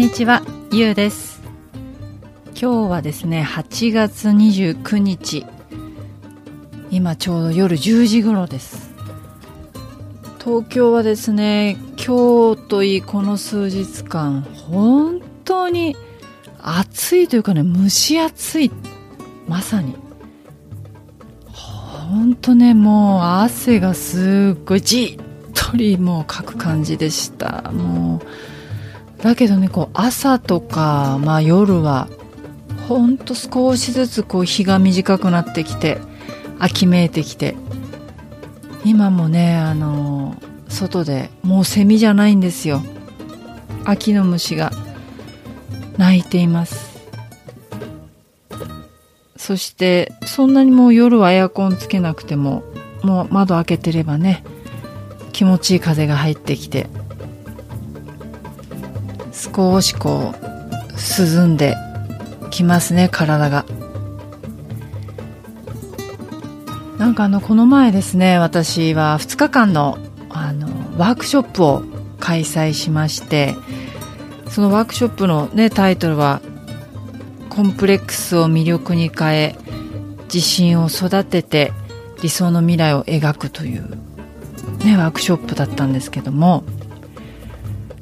にちは、ゆうです。今日はですね、8月29日。今ちょうど夜10時頃です。東京はですね、今日といいこの数日間、本当に暑いというかね、蒸し暑い。まさに。本当ね、もう汗がすっごいじっとりもうかく感じでした。もう。だけどねこう朝とか、まあ、夜はほんと少しずつこう日が短くなってきて秋めいてきて今もねあの外でもうセミじゃないんですよ。秋の虫が鳴いています。そしてそんなにもう夜はエアコンつけなくてももう窓開けてればね気持ちいい風が入ってきて少しこう涼んできますね体が。なんかあのこの前ですね私は2日間のあのワークショップを開催しましてそのワークショップのねタイトルは「コンプレックスを魅力に変え自信を育てて理想の未来を描く」というねワークショップだったんですけども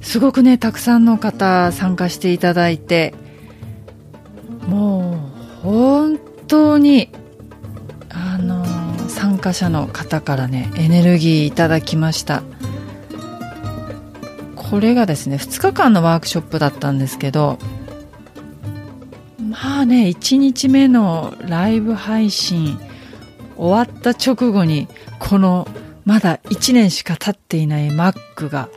すごくねたくさんの方参加していただいてもう本当にあの参加者の方からねエネルギーいただきました。これがですね2日間のワークショップだったんですけどまあね1日目のライブ配信終わった直後にこのまだ1年しか経っていない Mac が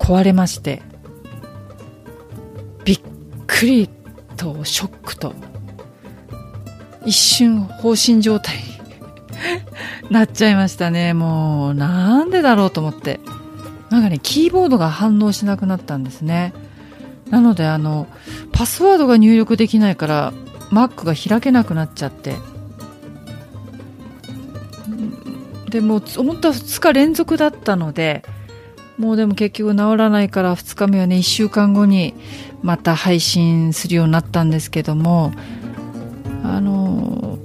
壊れましてびっくりとショックと一瞬放心状態に なっちゃいましたね。もうなんでだろうと思って。なんかねキーボードが反応しなくなったんですね。なのであのパスワードが入力できないから Mac が開けなくなっちゃって。でも思った2日連続だったのでもうでも結局治らないから2日目はね1週間後にまた配信するようになったんですけどもあの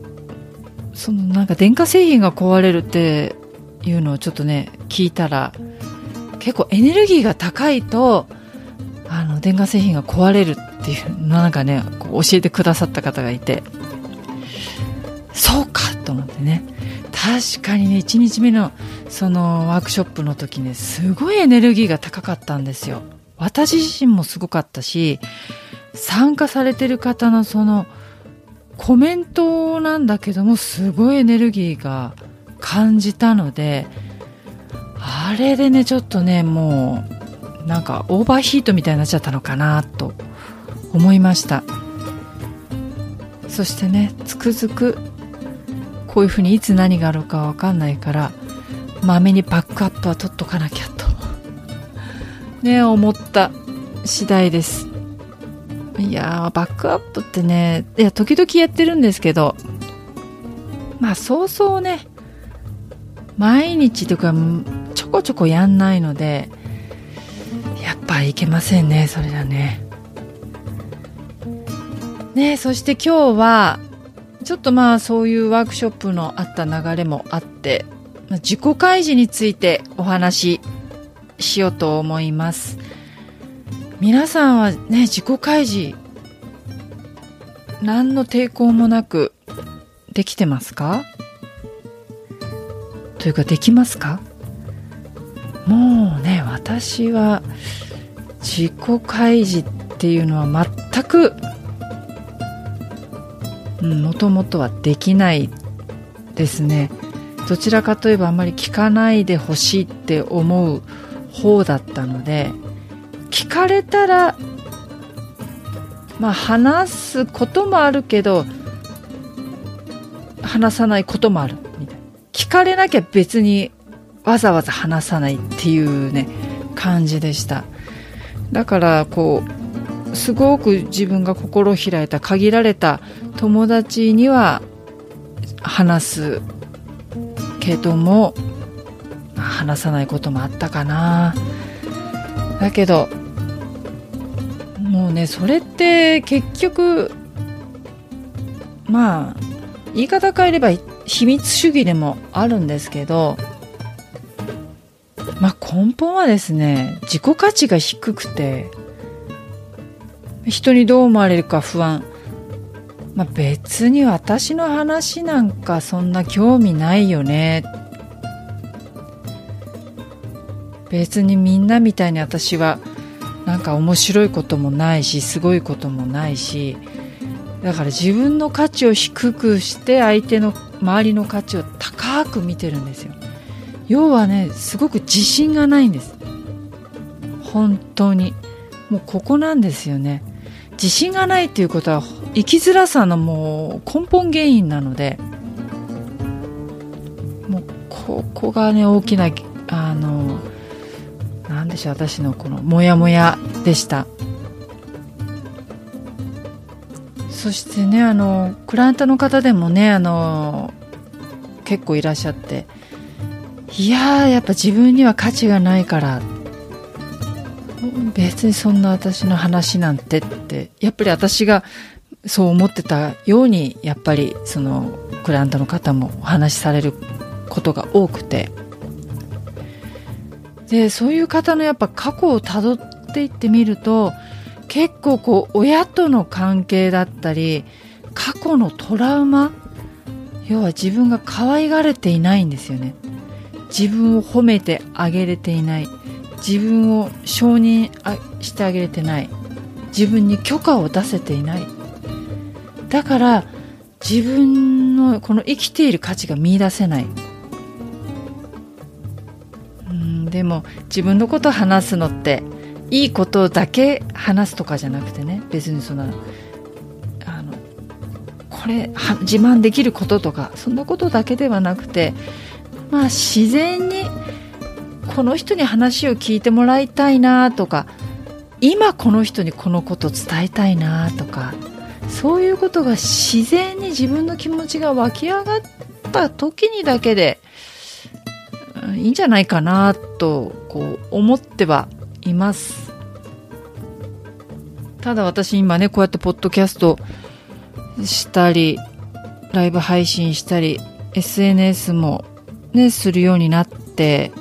そのなんか電化製品が壊れるっていうのをちょっとね聞いたら結構エネルギーが高いとあの電化製品が壊れるっていうなんかねこう教えてくださった方がいてそうかと思ってね。確かにね1日目のそのワークショップの時ねすごいエネルギーが高かったんですよ。私自身もすごかったし参加されてる方のそのコメントなんだけどもすごいエネルギーが感じたのであれでねちょっとねもうなんかオーバーヒートみたいになっちゃったのかなと思いました。そしてねつくづくこういうふうにいつ何があるかわかんないからまめにバックアップは取っとかなきゃと。ね思った次第です。いやバックアップってねいや時々やってるんですけどまあそうそうね毎日とかちょこちょこやんないのでやっぱいけませんねそれじゃね。ねそして今日はちょっとまあそういうワークショップのあった流れもあって自己開示についてお話ししようと思います。皆さんはね自己開示何の抵抗もなくできてますか？というかできますか？もうね私は自己開示っていうのは全くもともとはできないですね。どちらかといえばあんまり聞かないでほしいって思う方だったので聞かれたらまあ話すこともあるけど話さないこともあるみたいな。聞かれなきゃ別にわざわざ話さないっていうね感じでした。だからこうすごく自分が心を開いた限られた友達には話すけども話さないこともあったかな。だけどもうねそれって結局まあ言い方変えれば秘密主義でもあるんですけどまあ根本はですね自己価値が低くて人にどう思われるか不安。まあ、別に私の話なんかそんな興味ないよね。別にみんなみたいに私はなんか面白いこともないしすごいこともないし。だから自分の価値を低くして相手の周りの価値を高く見てるんですよ。要はねすごく自信がないんです。本当に。もうここなんですよね。自信がないっていうことは生きづらさのもう根本原因なのでもうここがね大きなあのなんでしょう私のこのモヤモヤでした。そしてねあのクライアントの方でもねあの結構いらっしゃっていややっぱ自分には価値がないから別にそんな私の話なんてってやっぱり私がそう思ってたようにやっぱりそのクライアントの方もお話しされることが多くて。でそういう方のやっぱ過去をたどっていってみると結構こう親との関係だったり過去のトラウマ要は自分が可愛がれていないんですよね。自分を褒めてあげれていない。自分を承認してあげれてない。自分に許可を出せていない。だから自分のこの生きている価値が見いだせない。うんでも自分のこと話すのっていいことだけ話すとかじゃなくてね。別にそのあのこれ自慢できることとかそんなことだけではなくてまあ自然にこの人に話を聞いてもらいたいなとか今この人にこのこと伝えたいなとかそういうことが自然に自分の気持ちが湧き上がった時にだけでいいんじゃないかなとこう思ってはいます。ただ私今ねこうやってポッドキャストしたりライブ配信したり SNS もねするようになって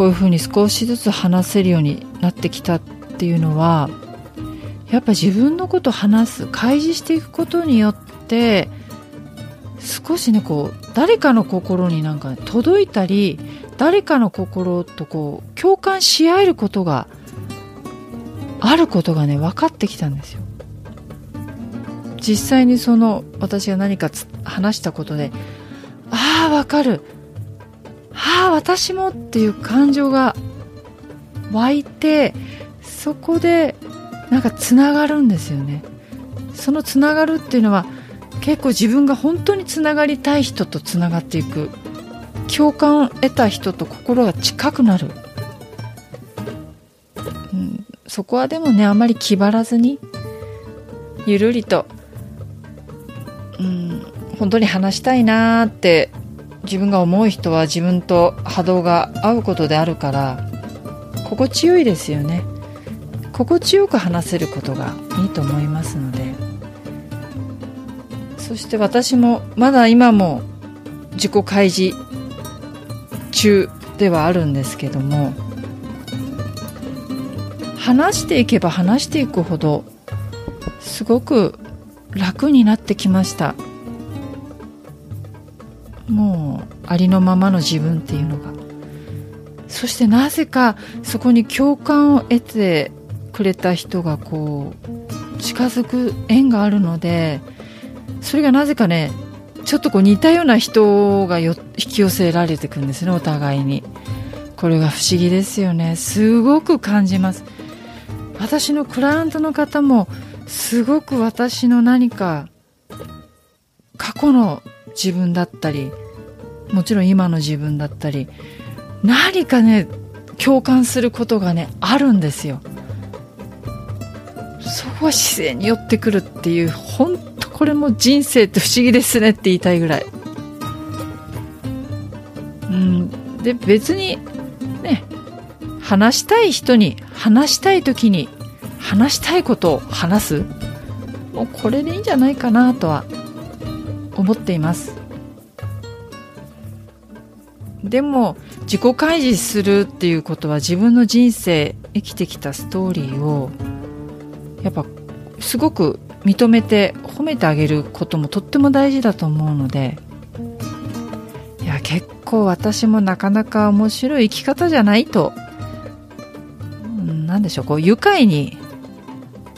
こういうふうに少しずつ話せるようになってきたっていうのはやっぱ自分のこと話す開示していくことによって少しねこう誰かの心になんか届いたり誰かの心とこう共感し合えることがあることがね分かってきたんですよ。実際にその私が何か話したことでああ分かる。ああ私もっていう感情が湧いてそこでなんかつながるんですよね。そのつながるっていうのは結構自分が本当につながりたい人とつながっていく共感を得た人と心が近くなる、うん、そこはでもねあまり気張らずにゆるりと、うん、本当に話したいなーって自分が思う人は自分と波動が合うことであるから心地よいですよね。心地よく話せることがいいと思いますので。そして私もまだ今も自己開示中ではあるんですけども話していけば話していくほどすごく楽になってきました。もうありのままの自分っていうのが。そしてなぜかそこに共感を得てくれた人がこう近づく縁があるのでそれがなぜかねちょっとこう似たような人が引き寄せられていくんですねお互いに。これが不思議ですよね。すごく感じます。私のクライアントの方もすごく私の何か過去の自分だったりもちろん今の自分だったり何かね共感することがねあるんですよ。そこは自然に寄ってくるっていう本当これも人生って不思議ですねって言いたいぐらい。うん。で別にね話したい人に話したい時に話したいことを話す。もうこれでいいんじゃないかなとは思っています。でも自己開示するっていうことは自分の人生生きてきたストーリーをやっぱすごく認めて褒めてあげることもとっても大事だと思うのでいや結構私もなかなか面白い生き方じゃないと何でしょうこう愉快に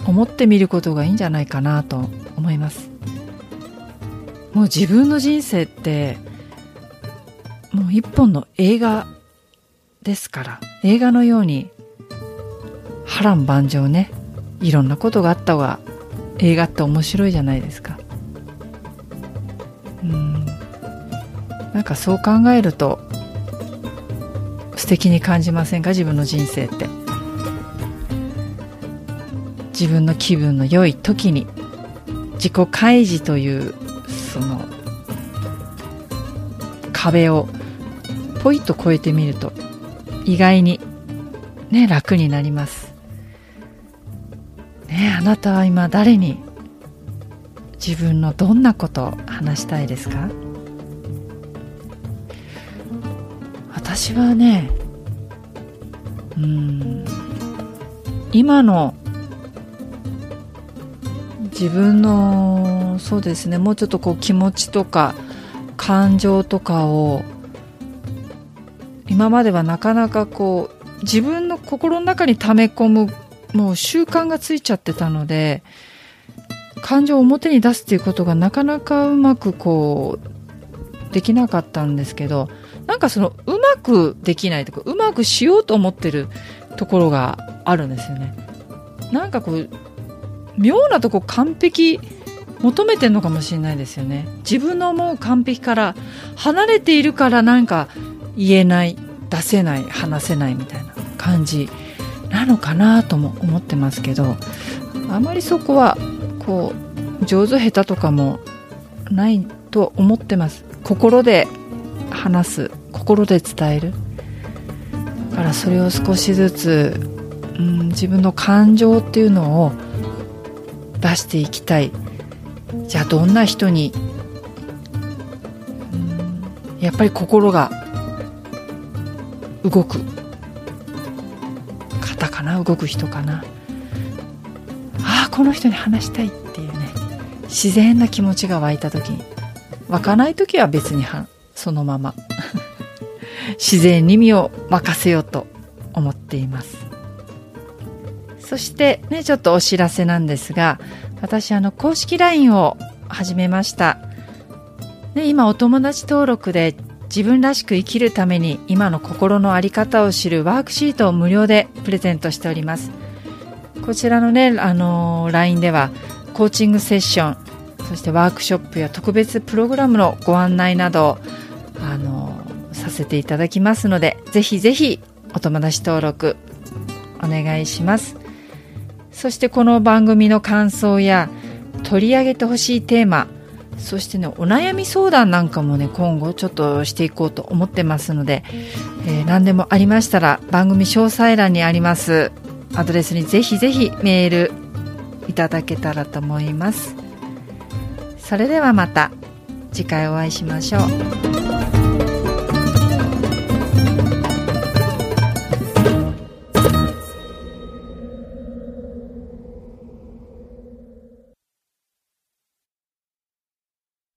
思ってみることがいいんじゃないかなと思います。もう自分の人生ってもう一本の映画ですから映画のように波乱万丈ね。いろんなことがあった方が映画って面白いじゃないですか。うん。なんかそう考えると素敵に感じませんか？自分の人生って。自分の気分の良い時に自己開示というその壁をポイッと越えてみると意外にね楽になります。ねあなたは今誰に自分のどんなことを話したいですか？私はねうん今の自分のそうですね。もうちょっとこう気持ちとか感情とかを今まではなかなかこう自分の心の中に溜め込むもう習慣がついちゃってたので感情を表に出すっていうことがなかなかうまくこうできなかったんですけどなんかそのうまくできないとかうまくしようと思ってるところがあるんですよね。なんかこう妙なとこ完璧求めてるのかもしれないですよね。自分の思う完璧から離れているからなんか言えない出せない話せないみたいな感じなのかなとも思ってますけどあまりそこはこう上手下手とかもないと思ってます。心で話す心で伝える。だからそれを少しずつ、うん、自分の感情っていうのを出していきたい。じゃあどんな人に？やっぱり心が動く。方かな？動く人かな？ああこの人に話したいっていうね。自然な気持ちが湧いた時。に湧かない時は別にはそのまま。自然に身を任せようと思っています。そしてね、ちょっとお知らせなんですが、私あの公式 LINE を始めました。ね、今お友達登録で自分らしく生きるために今の心の在り方を知るワークシートを無料でプレゼントしております。こちらのね、あの LINE ではコーチングセッション、そしてワークショップや特別プログラムのご案内など、あのさせていただきますので、ぜひぜひお友達登録お願いします。そしてこの番組の感想や取り上げてほしいテーマそしてねお悩み相談なんかもね今後ちょっとしていこうと思ってますので、えー、何でもありましたら番組詳細欄にありますアドレスにぜひぜひメールいただけたらと思います。それではまた次回お会いしましょう。